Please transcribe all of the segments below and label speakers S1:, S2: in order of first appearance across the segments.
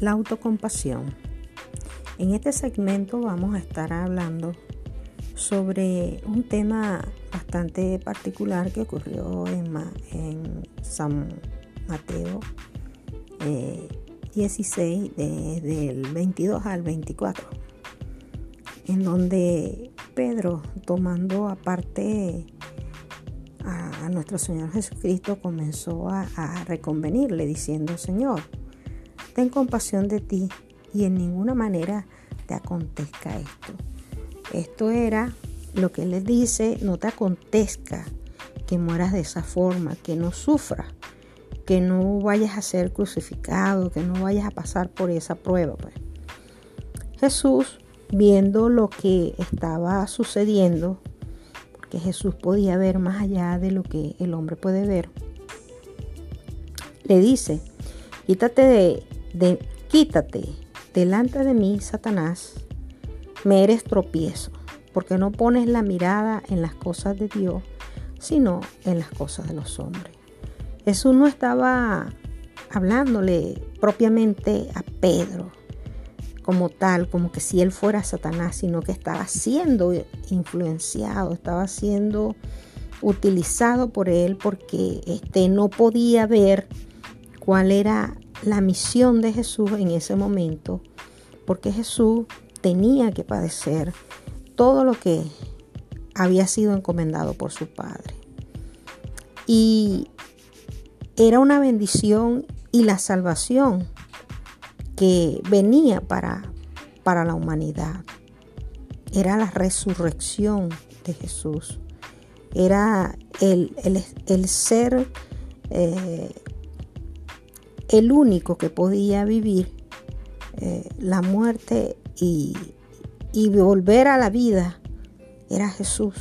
S1: La autocompasión. En este segmento vamos a estar hablando sobre un tema bastante particular que ocurrió en, San Mateo 16, eh, desde el 22 al 24, en donde Pedro, tomando aparte a, nuestro Señor Jesucristo, comenzó a, a reconvenirle diciendo, Señor, ten compasión de ti y en ninguna manera te acontezca esto. Esto era lo que él le dice, no te acontezca que mueras de esa forma, que no sufras, que no vayas a ser crucificado, que no vayas a pasar por esa prueba. Pues. Jesús, viendo lo que estaba sucediendo, porque Jesús podía ver más allá de lo que el hombre puede ver, le dice, quítate de, de quítate delante de mí, Satanás, me eres tropiezo, porque no pones la mirada en las cosas de Dios, sino en las cosas de los hombres. Jesús no estaba hablándole propiamente a Pedro como tal, como que si él fuera Satanás, sino que estaba siendo influenciado, estaba siendo utilizado por él porque este, no podía ver cuál era la misión de Jesús en ese momento, porque Jesús tenía que padecer todo lo que había sido encomendado por su Padre. Y era una bendición y la salvación que venía para, para la humanidad. Era la resurrección de Jesús. Era el, ser eh, el único que podía vivir eh, la muerte y, y volver a la vida era Jesús,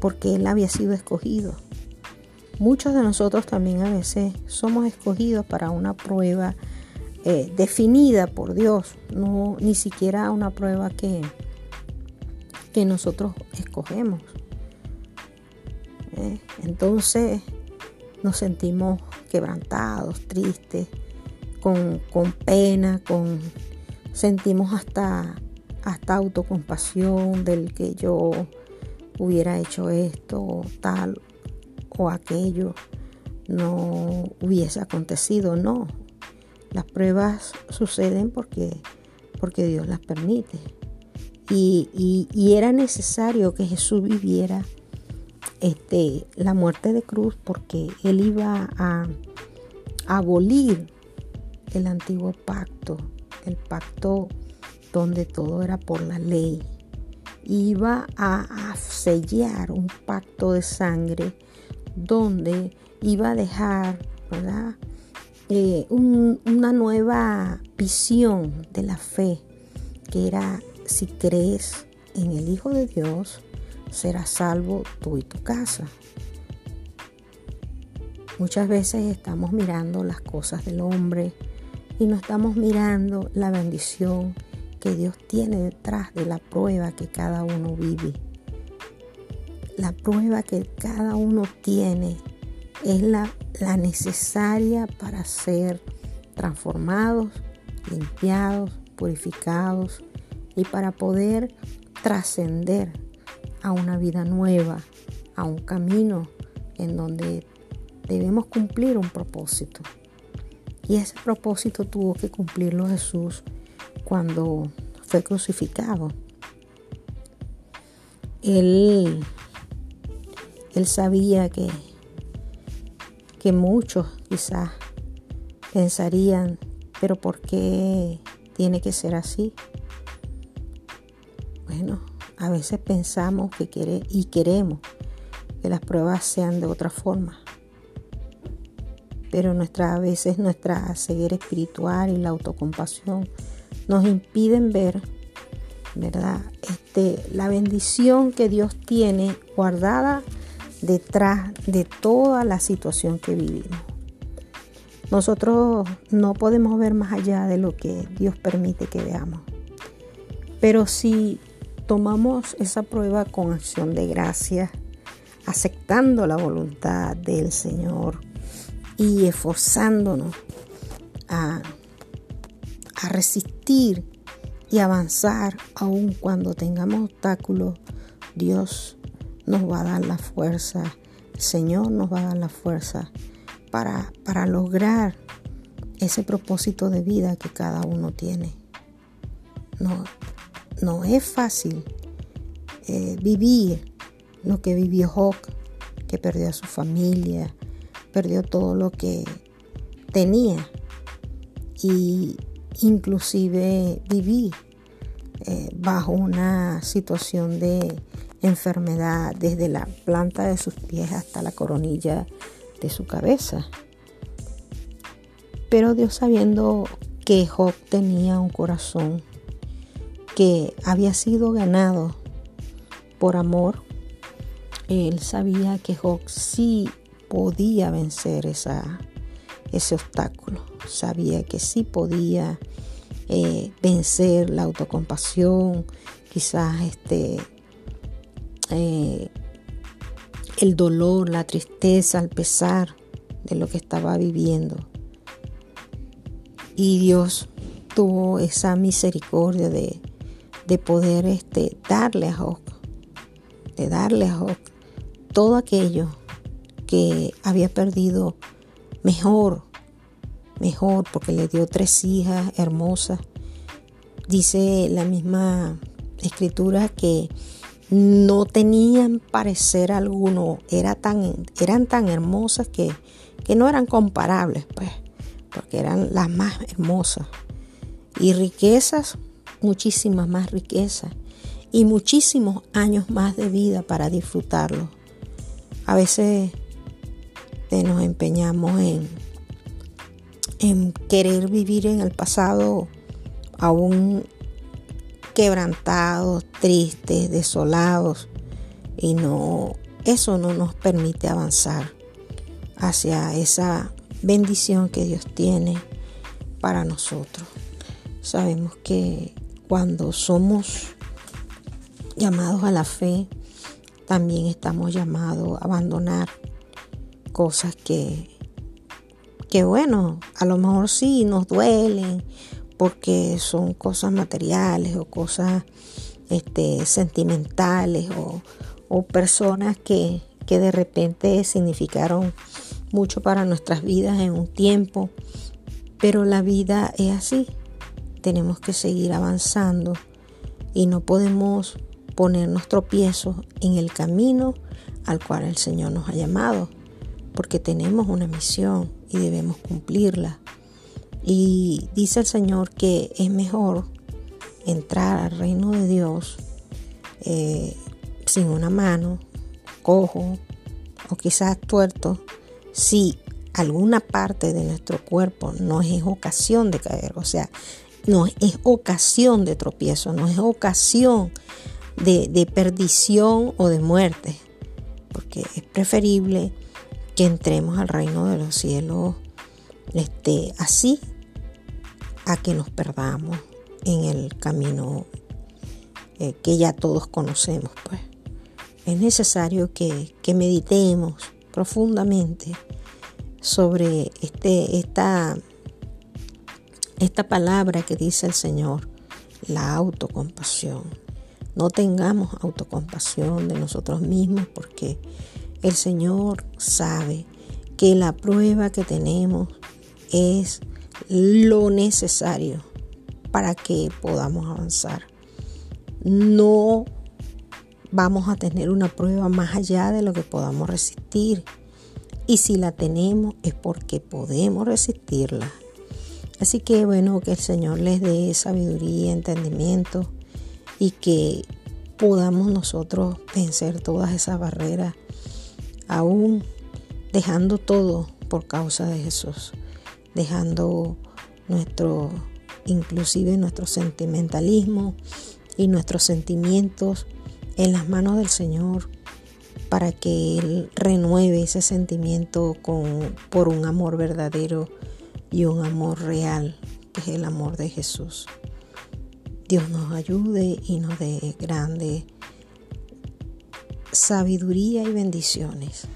S1: porque Él había sido escogido. Muchos de nosotros también a veces somos escogidos para una prueba eh, definida por Dios, no ni siquiera una prueba que, que nosotros escogemos. ¿eh? Entonces nos sentimos quebrantados, tristes, con, con pena, con sentimos hasta, hasta autocompasión del que yo hubiera hecho esto, tal o aquello, no hubiese acontecido. No, las pruebas suceden porque, porque Dios las permite. Y, y, era necesario que Jesús viviera este, la muerte de cruz porque Él iba a abolir el antiguo pacto, el pacto donde todo era por la ley. Iba a, sellar un pacto de sangre donde iba a dejar eh, una nueva visión de la fe, que era si crees en el Hijo de Dios, serás salvo tú y tu casa. Muchas veces estamos mirando las cosas del hombre, y no estamos mirando la bendición que Dios tiene detrás de la prueba que cada uno vive. La prueba que cada uno tiene es la, la necesaria para ser transformados, limpiados, purificados y para poder trascender a una vida nueva, a un camino en donde debemos cumplir un propósito. Y ese propósito tuvo que cumplirlo Jesús cuando fue crucificado. Él, él sabía que, que muchos quizás pensarían, pero ¿por qué tiene que ser así? Bueno, a veces pensamos que quiere, y queremos que las pruebas sean de otra forma pero nuestra, a veces nuestra ceguera espiritual y la autocompasión nos impiden ver, ¿verdad? Este, la bendición que Dios tiene guardada detrás de toda la situación que vivimos. Nosotros no podemos ver más allá de lo que Dios permite que veamos. Pero si tomamos esa prueba con acción de gracia, aceptando la voluntad del Señor, y esforzándonos a, a resistir y avanzar aun cuando tengamos obstáculos, Dios nos va a dar la fuerza, el Señor nos va a dar la fuerza para, para lograr ese propósito de vida que cada uno tiene. No, no es fácil eh, vivir lo que vivió Job, que perdió a su familia, perdió todo lo que tenía y inclusive vivir eh, bajo una situación de enfermedad desde la planta de sus pies hasta la coronilla de su cabeza. Pero Dios sabiendo que Job tenía un corazón que había sido ganado por amor, él sabía que Job sí podía vencer esa, ese obstáculo, sabía que sí podía eh, vencer la autocompasión, quizás este, eh, el dolor, la tristeza, el pesar de lo que estaba viviendo. Y Dios tuvo esa misericordia de, de poder este, darle a Job, de darle a Job todo aquello que había perdido mejor, mejor, porque le dio tres hijas hermosas. Dice la misma escritura que no tenían parecer alguno, era tan, eran tan hermosas que, que no eran comparables, pues, porque eran las más hermosas. Y riquezas, muchísimas más riquezas y muchísimos años más de vida para disfrutarlo. A veces eh, nos empeñamos en, en querer vivir en el pasado aún quebrantados, tristes, desolados y no eso no nos permite avanzar hacia esa bendición que Dios tiene para nosotros. Sabemos que cuando somos llamados a la fe, también estamos llamados a abandonar cosas que, que bueno, a lo mejor sí nos duelen porque son cosas materiales o cosas este, sentimentales o, o personas que, que de repente significaron mucho para nuestras vidas en un tiempo, pero la vida es así, tenemos que seguir avanzando y no podemos ponernos tropiezos en el camino al cual el Señor nos ha llamado, porque tenemos una misión y debemos cumplirla. Y dice el Señor que es mejor entrar al reino de Dios eh, sin una mano, cojo o quizás tuerto, si alguna parte de nuestro cuerpo no es ocasión de caer, o sea, no es ocasión de tropiezo, no es ocasión de, perdición o de muerte, porque es preferible que entremos al reino de los cielos este, así a que nos perdamos en el camino eh, que ya todos conocemos. Pues. Es necesario que, que meditemos profundamente sobre este, esta, esta palabra que dice el Señor, la autocompasión. No tengamos autocompasión de nosotros mismos porque el Señor sabe que la prueba que tenemos es lo necesario para que podamos avanzar. No vamos a tener una prueba más allá de lo que podamos resistir. Y si la tenemos es porque podemos resistirla. Así que bueno, que el Señor les dé sabiduría, entendimiento y que podamos nosotros vencer todas esas barreras, aún dejando todo por causa de Jesús, dejando nuestro, inclusive nuestro sentimentalismo y nuestros sentimientos en las manos del Señor para que Él renueve ese sentimiento con, por un amor verdadero y un amor real, que es el amor de Jesús. Dios nos ayude y nos dé grande sabiduría y bendiciones.